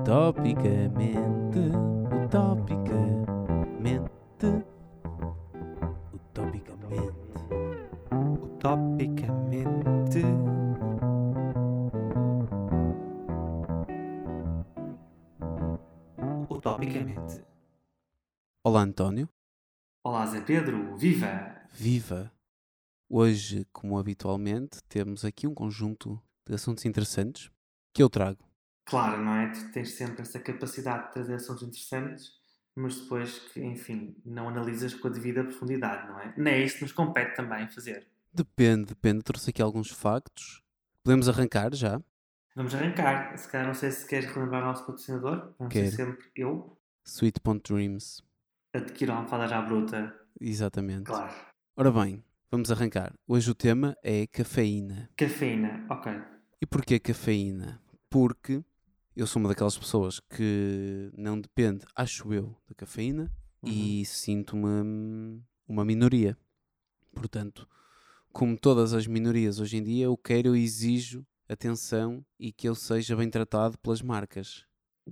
Utopicamente, utopicamente, utopicamente. Utopicamente. Utopicamente. Olá António, Olá, Zé Pedro. Viva! viva! Hoje, como habitualmente, temos aqui um conjunto de assuntos interessantes que eu trago. Claro, não é? Tu tens sempre essa capacidade de trazer assuntos interessantes, mas depois que, enfim, não analisas com a devida profundidade, não é? Nem é isso que nos compete também fazer. Depende, depende. Trouxe aqui alguns factos. Podemos arrancar já? Vamos arrancar. Se calhar não sei se queres relembrar o nosso patrocinador. Vamos ser Quero. sempre eu. Sweet.dreams. Adquiro a almofada já bruta. Exatamente. Claro. Ora bem, vamos arrancar. Hoje o tema é cafeína. Cafeína. Ok. E porquê cafeína? Porque eu sou uma daquelas pessoas que não depende, acho eu, da cafeína e sinto-me uma minoria. Portanto, como todas as minorias hoje em dia, eu quero, eu exijo atenção e que eu seja bem tratado pelas marcas.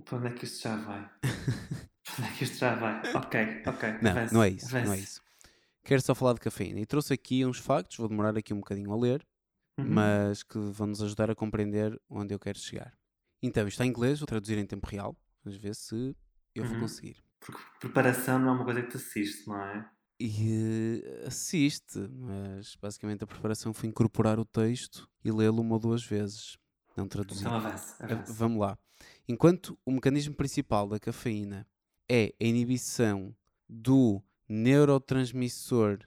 Para onde é que isto já vai? Para onde é que isto já vai? Ok, ok. Não, avance, não é isso, não é isso. Quero só falar de cafeína. E trouxe aqui uns factos, vou demorar aqui um bocadinho a ler, Uhum. mas que vão nos ajudar a compreender onde eu quero chegar. Então, isto está em inglês, vou traduzir em tempo real. Vamos ver se eu vou Uhum. conseguir. Porque preparação não é uma coisa que te assiste, não é? E eh, assiste, mas basicamente a preparação foi incorporar o texto e lê-lo uma ou duas vezes, não traduzir. Então avance, avance. Vamos lá. Enquanto o mecanismo principal da cafeína é a inibição do neurotransmissor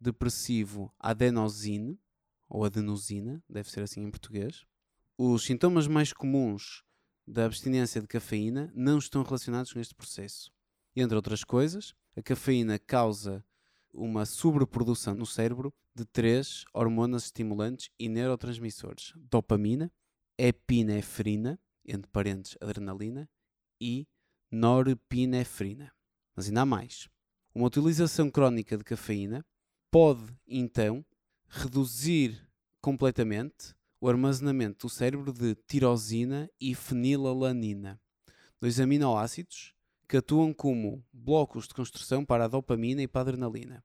depressivo adenosine, ou adenosina, deve ser assim em português, os sintomas mais comuns da abstinência de cafeína não estão relacionados com este processo. Entre outras coisas, a cafeína causa uma sobreprodução no cérebro de três hormonas estimulantes e neurotransmissores: dopamina, epinefrina, entre parênteses adrenalina, e norepinefrina. Mas ainda há mais. Uma utilização crónica de cafeína pode, então, reduzir completamente o armazenamento do cérebro de tirosina e fenilalanina, dois aminoácidos que atuam como blocos de construção para a dopamina e para a adrenalina.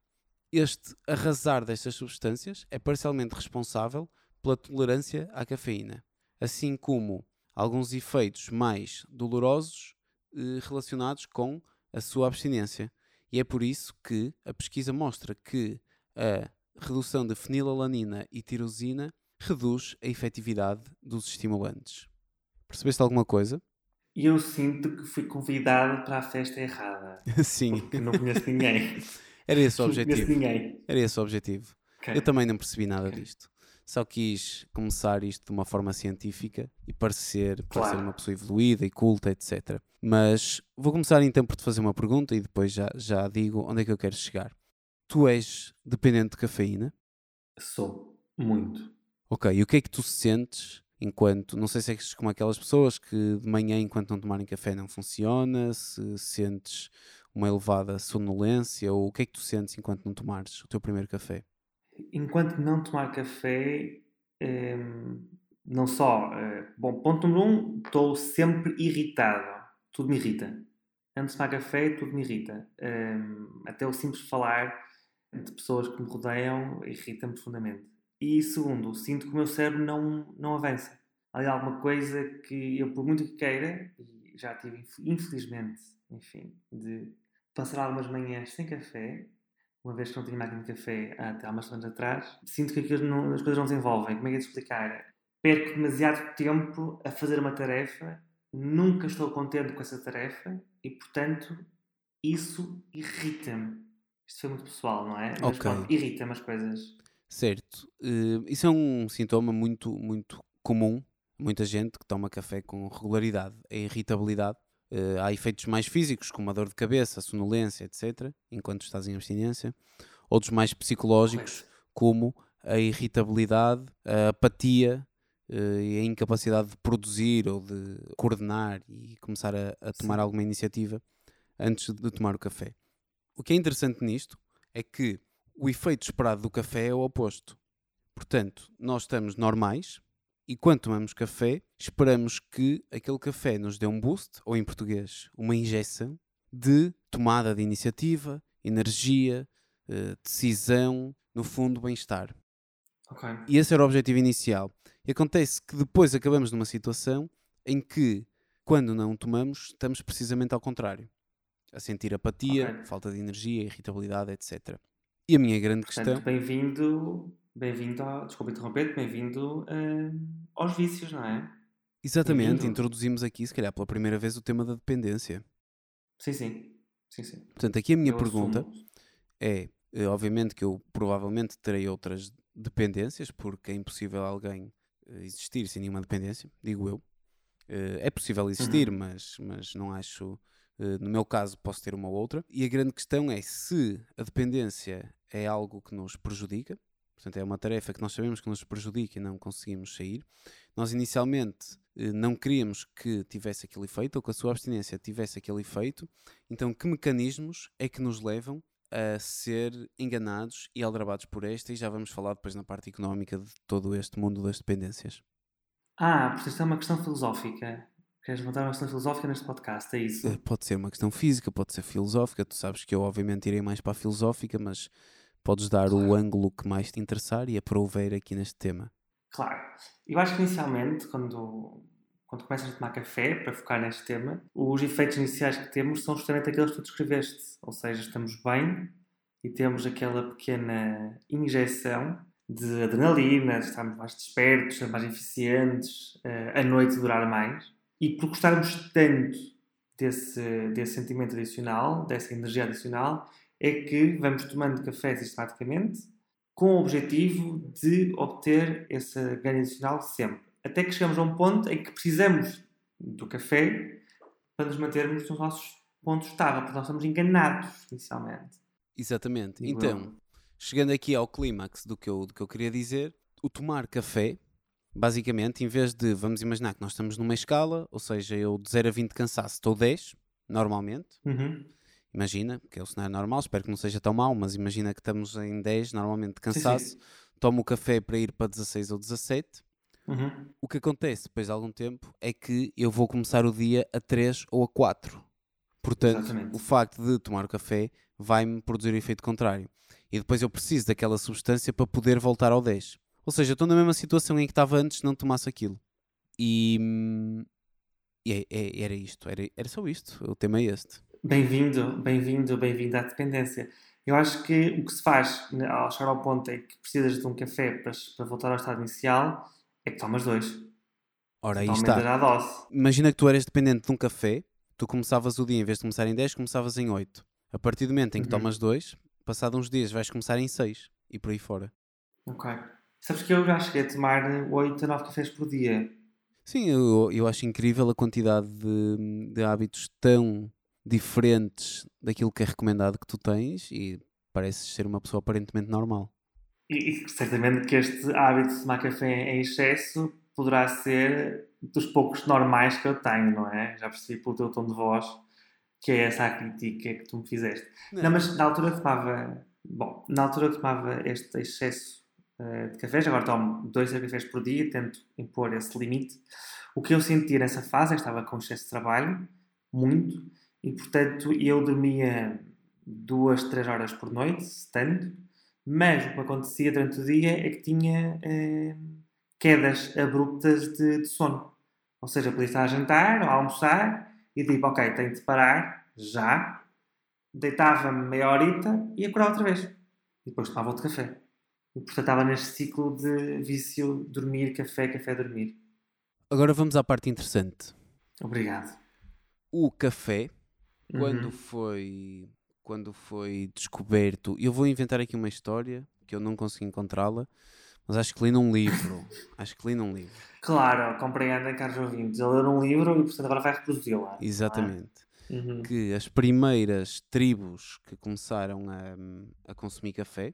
Este arrasar destas substâncias é parcialmente responsável pela tolerância à cafeína, assim como alguns efeitos mais dolorosos eh, relacionados com a sua abstinência. E é por isso que a pesquisa mostra que a redução de fenilalanina e tirosina reduz a efetividade dos estimulantes. Percebeste alguma coisa? E eu sinto que fui convidado para a festa errada. Sim, Porque não conheço ninguém. era esse o Não conheço objetivo. ninguém. Era esse o objetivo. Ok. Eu também não percebi nada Ok. disto. Só quis começar isto de uma forma científica e parecer, parecer Claro. uma pessoa evoluída e culta, etc. Mas vou começar então por te fazer uma pergunta e depois já, já digo onde é que eu quero chegar. Tu és dependente de cafeína? Sou. Muito. Ok, e o que é que tu sentes enquanto, não sei se és como aquelas pessoas que de manhã enquanto não tomarem café não funciona, se sentes uma elevada sonolência ou o que é que tu sentes enquanto não tomares o teu primeiro café? Enquanto não tomar café, hum, não só. eh, bom, ponto número um, estou sempre irritado. Tudo me irrita. Antes de tomar café, tudo me irrita. Hum, até o simples falar de pessoas que me rodeiam irrita-me profundamente. E segundo, sinto que o meu cérebro não, não avança. Há alguma coisa que eu, por muito que queira, e já tive, inf- infelizmente, enfim, de passar algumas manhãs sem café, uma vez que não tinha máquina de café há, até há umas semanas atrás, sinto que não- as coisas não desenvolvem. Como é que é de explicar? Perco demasiado tempo a fazer uma tarefa, nunca estou contente com essa tarefa e, portanto, isso irrita-me. Isto foi muito pessoal, não é? Mas Ok. pronto, irrita-me as coisas. Certo. Eh, isso é um sintoma muito, muito comum. Muita gente que toma café com regularidade. A irritabilidade. Eh, há efeitos mais físicos, como a dor de cabeça, a sonolência, etc., enquanto estás em abstinência. Outros mais psicológicos, como a irritabilidade, a apatia eh, e a incapacidade de produzir ou de coordenar e começar a, a tomar alguma iniciativa antes de tomar o café. O que é interessante nisto é que o efeito esperado do café é o oposto. Portanto, nós estamos normais, E quando tomamos café, esperamos que aquele café nos dê um boost, ou em português, uma injeção de tomada de iniciativa, energia, eh, decisão, no fundo, bem-estar. Ok. E esse era o objetivo inicial. E acontece que depois acabamos numa situação em que, quando não tomamos, estamos precisamente ao contrário. A sentir apatia, Ok. falta de energia, irritabilidade, etc. E a minha grande Portanto, questão. bem-vindo, bem-vindo, ao- desculpa interromper, bem-vindo eh, aos vícios, não é? Exatamente, introduzimos aqui, se calhar pela primeira vez, o tema da dependência. Sim, sim. Sim, sim. Portanto, aqui a minha Eu pergunta assumo. é: eh, obviamente que eu provavelmente terei outras dependências, porque é impossível alguém eh, existir sem nenhuma dependência, digo eu. É possível existir, Uhum. mas, mas não acho. no meu caso, posso ter uma ou outra. E a grande questão é se a dependência é algo que nos prejudica, portanto, é uma tarefa que nós sabemos que nos prejudica e não conseguimos sair. Nós, inicialmente, eh, não queríamos que tivesse aquele efeito ou que a sua abstinência tivesse aquele efeito. Então, que mecanismos é que nos levam a ser enganados e aldrabados por esta? E já vamos falar depois na parte económica de todo este mundo das dependências. Ah, portanto, isto é uma questão filosófica. Queres levantar uma questão filosófica neste podcast, é isso? Eh, Pode ser uma questão física, pode ser filosófica. Tu sabes que eu, obviamente, irei mais para a filosófica, mas podes dar o Claro. ângulo que mais te interessar e aprouver aqui neste tema. Claro. Eu acho que inicialmente, quando, quando começas a tomar café, para focar neste tema, os efeitos iniciais que temos são justamente aqueles que tu descreveste. Ou seja, estamos bem e temos aquela pequena injeção de adrenalina, estamos mais despertos, mais eficientes, eh, a noite durar mais. E por gostarmos tanto desse, desse sentimento adicional, dessa energia adicional, é que vamos tomando café sistematicamente com o objetivo de obter esse ganho adicional sempre. Até que chegamos a um ponto em que precisamos do café para nos mantermos nos nossos pontos estáveis, porque nós estamos enganados inicialmente. Exatamente. Digo Então, eu. chegando aqui ao clímax do que, eu, do que eu queria dizer, o tomar café, basicamente, em vez de, vamos imaginar que nós estamos numa escala, ou seja, eu de 0 a 20 cansaço estou 10, normalmente, Uhum. Imagina, que é o cenário normal, espero que não seja tão mau, mas imagina que estamos em 10, normalmente de Sim, sim. cansaço, tomo o café para ir para 16 ou 17, Uhum. o que acontece depois de algum tempo é que eu vou começar o dia a 3 ou a 4. Portanto, Exatamente. o facto de tomar o café vai-me produzir o efeito contrário. E depois eu preciso daquela substância para poder voltar ao 10. Ou seja, estou na mesma situação em que estava antes não tomasse aquilo. E, hum, e é- é- era isto, era, era só isto. O tema é este. Bem-vindo, bem-vindo, bem-vindo à dependência. Eu acho que o que se faz né, ao chegar ao ponto em que precisas de um café para, para voltar ao estado inicial é que tomas dois. Ora, aí está. Imagina que tu eras dependente de um café, tu começavas o dia, em vez de começar em 10, começavas em 8. A partir do momento em que Uhum. tomas dois, passado uns dias vais começar em 6 e por aí fora. Ok. Sabes que eu já cheguei a tomar 8 a 9 cafés por dia. Sim, eu, eu acho incrível a quantidade de, de hábitos tão diferentes daquilo que é recomendado que tu tens e pareces ser uma pessoa aparentemente normal. E, e certamente que este hábito de tomar café em excesso poderá ser dos poucos normais que eu tenho, não é? Já percebi pelo teu tom de voz que é essa a crítica que tu me fizeste. Não, mas na altura tomava. Bom, na altura tomava este excesso eh, de cafés, agora tomo dois cafés por dia, tento impor esse limite. O que eu senti nessa fase é que estava com excesso de trabalho, muito, e portanto eu dormia duas, três horas por noite, tanto, mas o que acontecia durante o dia é que tinha eh, quedas abruptas de, de sono. Ou seja, podia estar a jantar ou a almoçar e tipo, ok, tenho de parar já, deitava-me meia horita e acordava outra vez. E depois tomava outro café. E portanto estava neste ciclo de vício, dormir, café, café, dormir. Agora vamos à parte interessante. Obrigado. O café, quando Uhum. foi quando foi descoberto, eu vou inventar aqui uma história que eu não consegui encontrá-la, mas acho que li num livro. acho que li num livro. Claro, compreendem, caros ouvintes. Ele leu um livro e portanto agora vai reproduzi-la. é? Exatamente. Uhum. que as primeiras tribos que começaram a, a consumir café,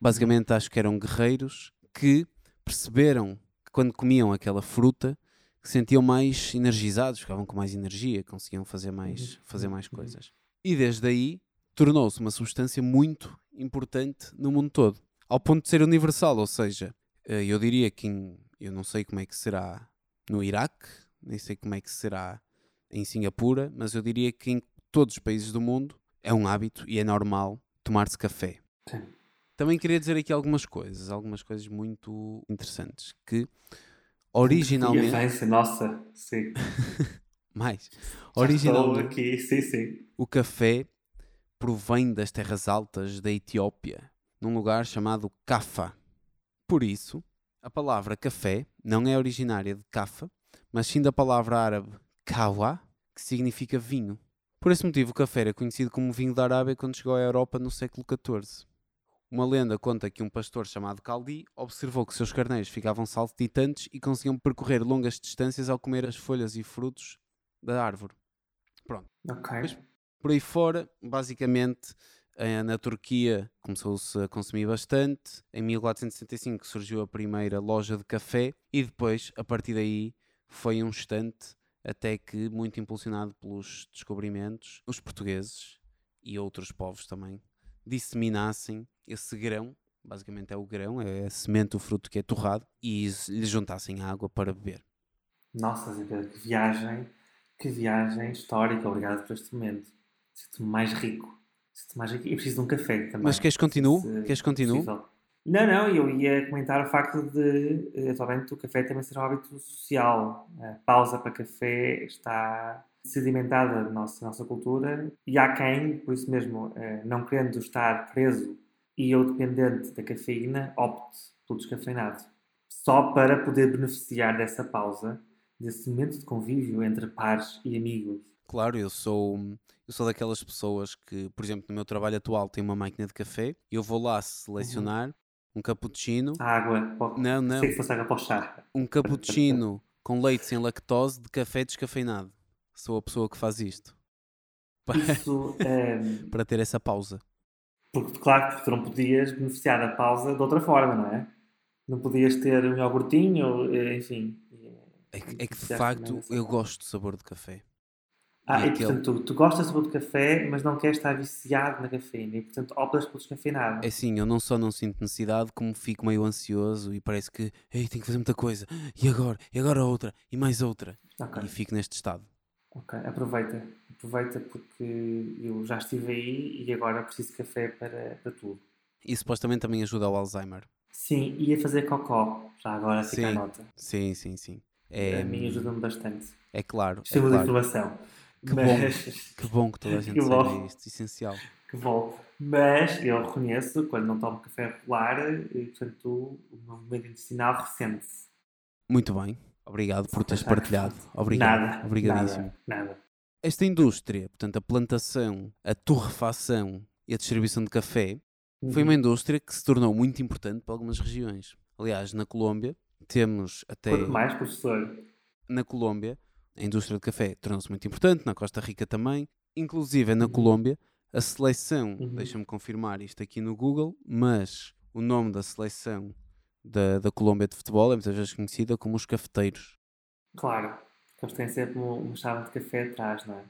basicamente acho que eram guerreiros que perceberam que quando comiam aquela fruta que se sentiam mais energizados, ficavam com mais energia, conseguiam fazer mais, Uhum, fazer mais uhum. coisas. E desde aí tornou-se uma substância muito importante no mundo todo, ao ponto de ser universal, ou seja, eh, eu diria que em, Eu não sei como é que será no Iraque, nem sei como é que será em Singapura, mas eu diria que em todos os países do mundo é um hábito e é normal tomar-se café. Sim. Também queria dizer aqui algumas coisas, algumas coisas muito interessantes, que originalmente... Avança, nossa, sim. Mais. Já Originalmente, aqui, sim, sim. o café provém das terras altas da Etiópia, num lugar chamado Cafa. Por isso, a palavra café não é originária de Cafa, mas sim da palavra árabe kawa, que significa vinho. Por esse motivo, o café era conhecido como vinho da Arábia quando chegou à Europa no século XIV. Uma lenda conta que um pastor chamado Caldi observou que seus carneiros ficavam saltitantes e conseguiam percorrer longas distâncias ao comer as folhas e frutos da árvore. Ok. Mas- Por aí fora, basicamente, na Turquia começou-se a consumir bastante. Em 1465 surgiu a primeira loja de café e depois, a partir daí, foi um instante até que, muito impulsionado pelos descobrimentos, os portugueses e outros povos também disseminassem esse grão, basicamente é o grão, é a semente, o fruto que é torrado, e lhe juntassem água para beber. Nossa, Zé Pedro, que viagem, que viagem histórica. Obrigado por este momento. Sinto-me mais rico. Sinto-me mais rico. E preciso de um café também. Mas queres que continue? Se Queres que continue? possível. Não, não, eu ia comentar o facto de, eh, atualmente, o café também ser um hábito social. A pausa para café está sedimentada na nossa, nossa cultura e há quem, por isso mesmo, eh, não querendo estar preso e ou dependente da cafeína, opte pelo descafeinado. Só para poder beneficiar dessa pausa, desse momento de convívio entre pares e amigos. Claro, eu sou, eu sou daquelas pessoas que, por exemplo, no meu trabalho atual tem uma máquina de café, eu vou lá selecionar um cappuccino, água, não, não, sei que fosse água para o chá. um cappuccino com leite sem lactose de café descafeinado. Sou a pessoa que faz isto. Isso, ehm, Para ter essa pausa. Porque, claro, que tu não podias beneficiar da pausa de outra forma, não é? Não podias ter um iogurtinho, eh, enfim. É que, é que de facto dessa eu gosto do sabor de café. Ah, E e, aquele- portanto, tu, tu gostas do sabor de café, mas não queres estar viciado na cafeína e, portanto, optas pelo descafeinado. É assim, eu não só não sinto necessidade, como fico meio ansioso e parece que, ei, tenho que fazer muita coisa. E agora? E agora outra? E mais outra? Ok, E fico neste estado. ok. Aproveita. Aproveita porque eu já estive aí e agora preciso de café para, para tudo. E supostamente também ajuda ao Alzheimer. Sim, ia fazer cocó. Já agora fica a Sim. nota. Sim, sim, sim. É, a mim ajuda-me bastante. é claro. É Estímulo de claro. informação. Que bom. mas... Que bom que toda a gente Que saiba bom. isto. Essencial. que volto. Mas eu reconheço, quando não tomo café regular, e, portanto, o meu movimento intestinal ressente-se. Muito bem. Obrigado por teres partilhado. Obrigado. Nada. Obrigadíssimo. Nada. nada. Esta indústria, portanto, a plantação, a torrefação e a distribuição de café, foi uma Uhum. indústria que se tornou muito importante para algumas regiões. Aliás, na Colômbia, temos até. Quanto mais, professor. Na Colômbia, a indústria de café tornou-se muito importante, na Costa Rica também. Inclusive, na Uhum. Colômbia, a seleção, Uhum. deixa-me confirmar isto aqui no Google, mas o nome da seleção da, da Colômbia de futebol é muitas vezes conhecida como os cafeteiros. Claro. Porque eles têm sempre um- uma chave de café atrás, não é?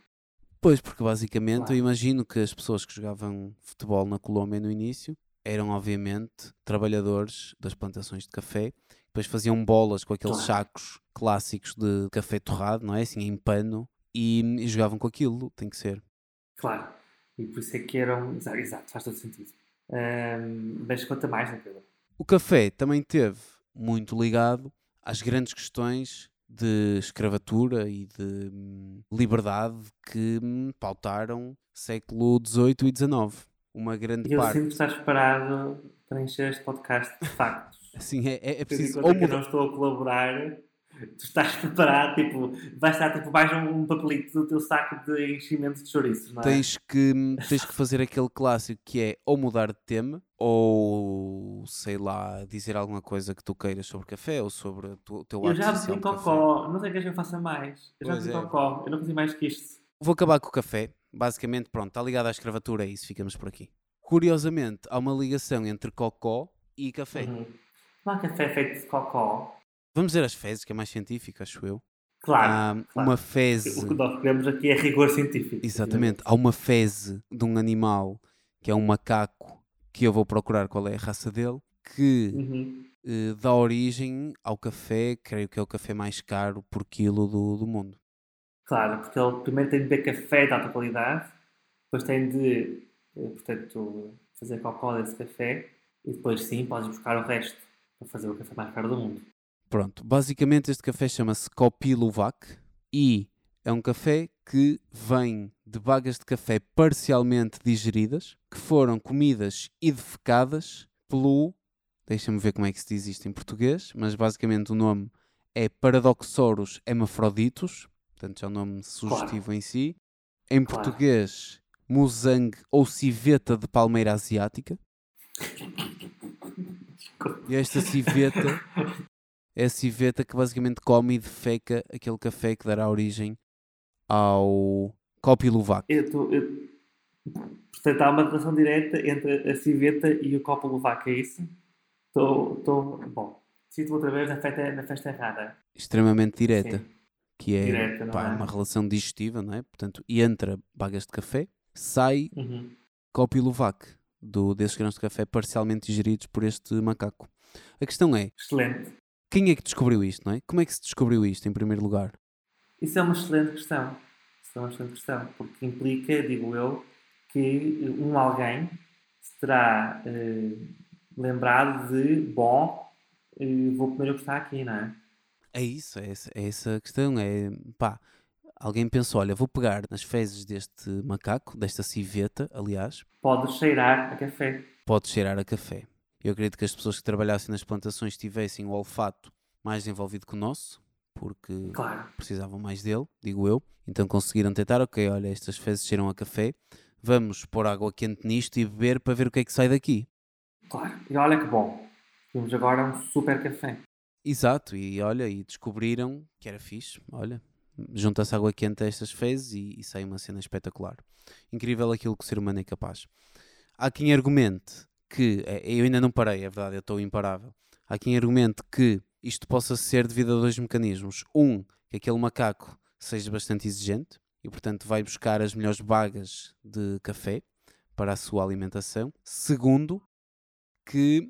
Pois, porque basicamente Claro. eu imagino que as pessoas que jogavam futebol na Colômbia no início eram, obviamente, trabalhadores das plantações de café, depois faziam bolas com aqueles Claro. sacos clássicos de café torrado, não é? Assim, em pano, e, e jogavam com aquilo, tem que ser. Claro. E por isso é que eram. Exato, exato faz todo sentido. Ahm, mas conta mais, não é, Pedro? O café também teve muito ligado às grandes questões de escravatura e de hum, liberdade que hum, pautaram século XVIII e XIX. Uma grande eu parte. sinto que estás preparado para encher este podcast de factos. Assim, é, é, é preciso ou eu mudar, não estou a colaborar, tu estás preparado, tipo, vai estar tipo, mais um papelito do teu saco de enchimento de chouriços, não é? tens que, tens que fazer aquele clássico que é ou mudar de tema ou, sei lá, dizer alguma coisa que tu queiras sobre café ou sobre o teu- Eu já bebi de café. cocó, não sei o que é que eu faça mais. Eu já bebi é. cocó, eu não consigo mais que isto. Vou acabar com o café. Basicamente, pronto, está ligado à escravatura, é isso, ficamos por aqui. Curiosamente, há uma ligação entre cocó e café. Uhum. Não há café feito de cocó. Vamos dizer as fezes, que é mais científico, acho eu. Claro, há claro. uma feze, O que nós queremos aqui é rigor científico. exatamente, há uma feze de um animal que é um macaco, que eu vou procurar qual é a raça dele, que Uhum. eh, dá origem ao café, creio que é o café mais caro por quilo do, do mundo. Claro, porque ele primeiro tem de beber café de alta qualidade, depois tem de, eh, portanto, fazer cocó desse café e depois sim podes buscar o resto para fazer o café mais caro do mundo. Pronto, basicamente este café chama-se Kopi Luwak e é um café que vem de bagas de café parcialmente digeridas, que foram comidas e defecadas pelo. Deixa-me ver como é que se diz isto em português, mas basicamente o nome é Paradoxorus hemafroditus, portanto é um nome sugestivo em si. Em Claro. português, musang ou civeta de palmeira asiática. E esta civeta é a civeta que basicamente come e defeca aquele café que dará origem ao Kopi Luwak. Eu tô- eu- Portanto, há uma relação direta entre a civeta e o copo Luvac, é isso? Estou. Tô... Bom, cito outra vez na festa, na festa errada. Extremamente direta, Sim. que é Direta, pá, é? uma relação digestiva, não é? Portanto, entra bagas de café, sai Uhum. Kopi Luwak, do, desses grãos de café parcialmente digeridos por este macaco. A questão é, Excelente. Quem é que descobriu isto, não é? Como é que se descobriu isto, em primeiro lugar? Isso é uma excelente questão. Isso é uma excelente questão, porque implica, digo eu, que um alguém se terá eh, lembrado de, bom, eh, vou comer o que está aqui, não é? É isso, é essa, é essa a questão. É pá, alguém pensou: olha, vou pegar nas fezes deste macaco, desta civeta, aliás, Pode cheirar a café. pode cheirar a café. Eu acredito que as pessoas que trabalhassem nas plantações tivessem o olfato mais desenvolvido que o nosso, porque Claro. precisavam mais dele, digo eu. Então conseguiram tentar: ok, olha, estas fezes cheiram a café, vamos pôr água quente nisto e beber para ver o que é que sai daqui. Claro. E olha que bom. Temos agora um super café. Exato, e olha, e descobriram que era fixe, olha, junta-se água quente a estas fezes e, e sai uma cena espetacular. Incrível aquilo que o ser humano é capaz. Há quem argumente que, eh, eu ainda não parei, é verdade, eu estou imparável. Há quem argumente que isto possa ser devido a dois mecanismos. Um, que aquele macaco seja bastante exigente e, portanto, vai buscar as melhores bagas de café para a sua alimentação. Segundo, que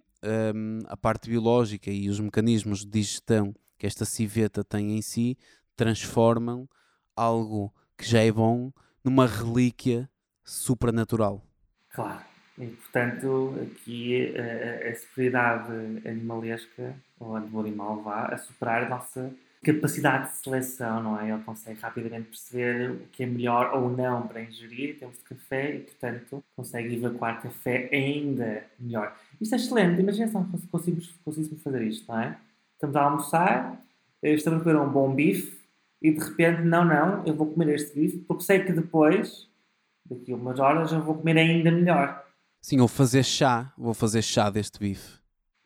hum, a parte biológica e os mecanismos de digestão que esta civeta tem em si transformam algo que já é bom numa relíquia supranatural. Claro. E, portanto, aqui a, a, a superioridade animalesca, ou animal, vá a superar a nossa capacidade de seleção, não é? Ele consegue rapidamente perceber o que é melhor ou não para ingerir em termos de café e, portanto, consegue evacuar café ainda melhor. Isto é excelente. Imagina se conseguimos, conseguíssemos fazer isto, não é? Estamos a almoçar, eh, estamos a comer um bom bife e, de repente, não, não, eu vou comer este bife porque sei que depois, daqui a umas horas, eu vou comer ainda melhor. Sim, ou fazer chá, vou fazer chá deste bife.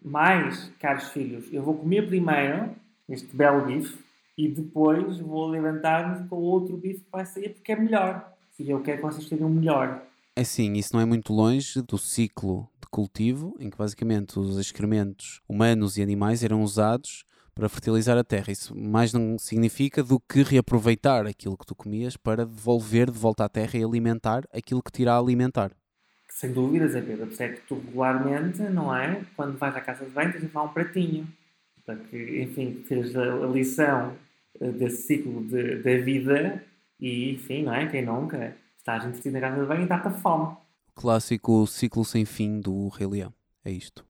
Mas, caros filhos, eu vou comer primeiro este belo bife e depois vou alimentar-me com outro bife que vai sair porque é melhor. E eu quero que vocês tenham melhor. É sim, isso não é muito longe do ciclo de cultivo, em que basicamente os excrementos humanos e animais eram usados para fertilizar a terra. Isso mais não significa do que reaproveitar aquilo que tu comias para devolver de volta à terra e alimentar aquilo que te irá alimentar. Sem dúvidas, é Pedro. Por que tu regularmente, não é? Quando vais à casa de banho, tens de levar um pratinho. Para que, enfim, teres a, lição eh, desse ciclo de- da vida e, enfim, não é? Quem nunca? Estás entretido na casa de banho e dá-te fome. Clássico ciclo sem fim do Rei Leão. É isto.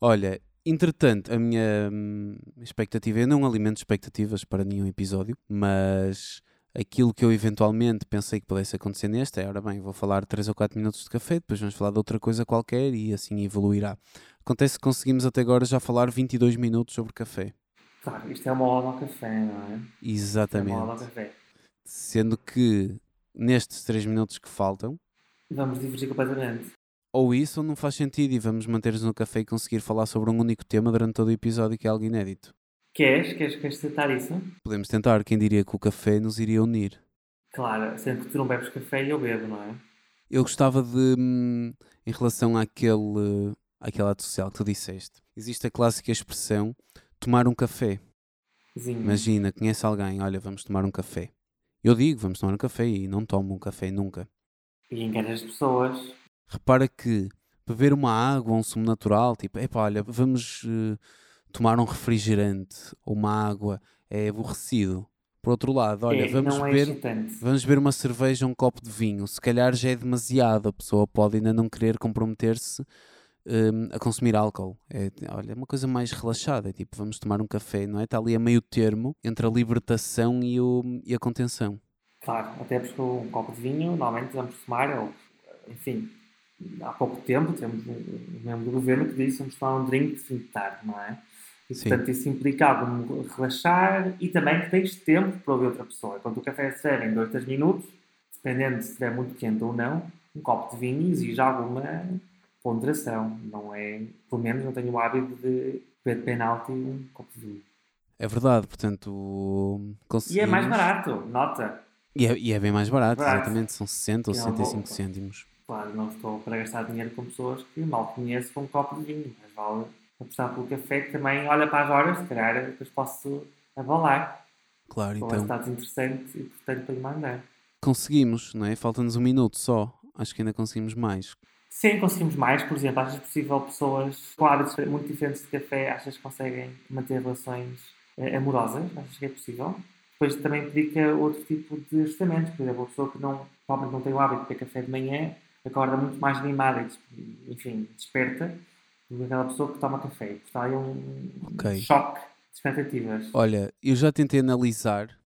Olha, entretanto, a minha hum, expectativa, eu não alimento expectativas para nenhum episódio, mas aquilo que eu eventualmente pensei que pudesse acontecer neste é, ora bem, vou falar 3 ou 4 minutos de café, depois vamos falar de outra coisa qualquer e assim evoluirá. Acontece que conseguimos até agora já falar 22 minutos sobre café. Claro, isto é uma aula ao café, não é? Isto é uma aula ao Exatamente. café. Sendo que nestes 3 minutos que faltam, Vamos divergir completamente. ou isso ou não faz sentido e vamos manter-nos no café e conseguir falar sobre um único tema durante todo o episódio que é algo inédito. Queres? Queres, queres tentar isso? Podemos tentar, quem diria que o café nos iria unir. Claro, sendo que tu não bebes café e eu bebo, não é? Eu gostava de, hum, em relação àquele, àquele ato social que tu disseste, existe a clássica expressão tomar um café. Zinho. Imagina, conhece alguém, olha, vamos tomar um café. Eu digo, vamos tomar um café e não tomo um café nunca. E enganas as pessoas. Repara que beber uma água, um sumo natural, tipo, epá, olha, vamos uh, tomar um refrigerante ou uma água, é aborrecido. Por outro lado, olha, É, vamos é beber, vamos beber uma cerveja, um copo de vinho. Se calhar já é demasiado, a pessoa pode ainda não querer comprometer-se hum, a consumir álcool. É, olha, é uma coisa mais relaxada, é tipo, vamos tomar um café, não é? Está ali a meio termo entre a libertação e, o, e a contenção. Claro, até porque um copo de vinho, normalmente vamos tomar, ou, enfim, há pouco tempo, temos um um membro do governo que disse vamos tomar um drink de fim de tarde, não é? E, portanto, isso implica algum relaxar e também que tens tempo para ouvir outra pessoa. Quando o café se serve em 2, 3 minutos, dependendo se estiver muito quente ou não, um copo de vinho exige alguma ponderação. Não é, pelo menos não tenho o hábito de beber de penalti um copo de vinho. É verdade, portanto, E conseguimos... é mais barato, nota. E é, e é bem mais barato, Barato. exatamente, são 60 ou Que é uma 65 boa. cêntimos. Claro, não estou para gastar dinheiro com pessoas que mal conheço com um copo de vinho, mas vale apostar pelo café que também olha para as horas, se calhar depois posso abalar. Claro, Ou então estados interessantes e portanto para lhe mandar. conseguimos, não é? Falta-nos um minuto só. Acho que ainda conseguimos mais. Sim, conseguimos mais, por exemplo, achas possível pessoas com hábitos muito diferentes de café, achas que conseguem manter relações eh, amorosas? Achas que é possível? Depois também implica outro tipo de ajustamentos, por exemplo, a pessoa que não, provavelmente não tem o hábito de beber café de manhã, acorda muito mais animada e, enfim, desperta aquela pessoa que toma café. Há aí um Ok. choque de expectativas. Olha, eu já tentei analisar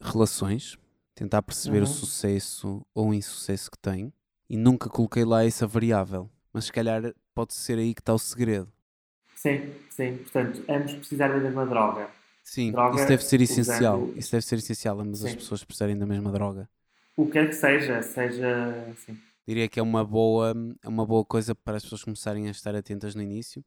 relações, tentar perceber o Uhum. sucesso ou o insucesso que tem e nunca coloquei lá essa variável. Mas se calhar pode ser aí que está o segredo. Sim, sim. Portanto, ambos precisar da mesma droga. Sim, Droga, isso deve ser essencial. usando- Isso deve ser essencial, ambas as Sim. pessoas precisarem da mesma droga. O que quer que seja, seja assim. Diria que é uma boa, é uma boa coisa para as pessoas começarem a estar atentas no início,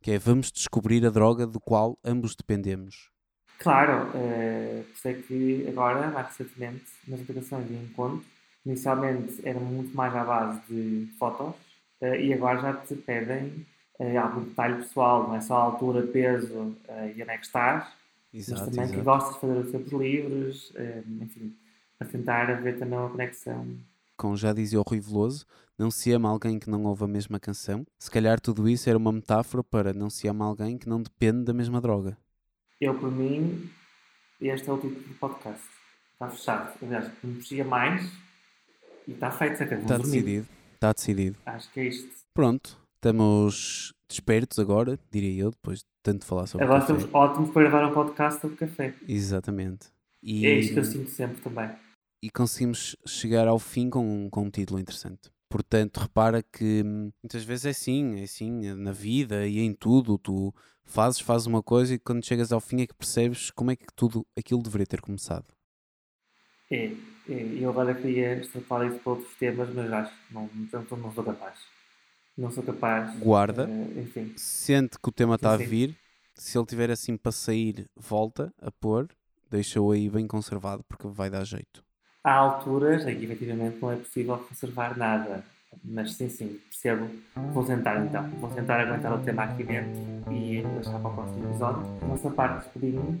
que é vamos descobrir a droga do qual ambos dependemos. Claro, eh, por isso é que agora, mais recentemente, nas aplicações de encontro, inicialmente era muito mais à base de fotos eh, e agora já te pedem eh, algum detalhe pessoal, não é só a altura, peso eh, e onde é que estás, Exato, mas também que exato. gostas de fazer os tempos livres, eh, enfim, para tentar haver também uma conexão. Como já dizia o Rui Veloso, não se ama alguém que não ouve a mesma canção. Se calhar tudo isso era uma metáfora para não se ama alguém que não depende da mesma droga. Eu, por mim, este é o título do podcast. Está fechado. Aliás, não mexia mais e está feito. Até vou Está decidido. Está decidido. Acho que é isto. Pronto, estamos despertos agora, diria eu, depois de tanto falar sobre Agora café. estamos ótimos para gravar um podcast sobre café. Exatamente. E, É isto que eu sinto sempre também. E conseguimos chegar ao fim com, um- com um título interessante. Portanto, repara que hum, muitas vezes é assim, é assim, na vida e em tudo, tu fazes, fazes uma coisa e quando chegas ao fim é que percebes como é que tudo aquilo deveria ter começado. É, é. Eu agora queria extrapolar isso para outros temas, mas acho que não, não, não sou capaz. Não sou capaz. Guarda. Eh, enfim, Sente que o tema está a vir, se ele tiver assim para sair, volta a pôr, deixa-o aí bem conservado porque vai dar jeito. Há alturas em que efetivamente não é possível conservar nada. Mas sim, sim, percebo. Vou tentar então. Vou tentar aguentar o tema aqui dentro e deixar para o próximo episódio. Nossa parte despedimos.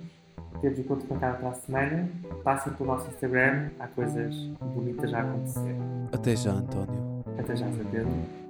Temos encontro marcado para a semana. Passem pelo nosso Instagram. Há coisas bonitas a acontecer. Até já, António. Até já, Zé Pedro.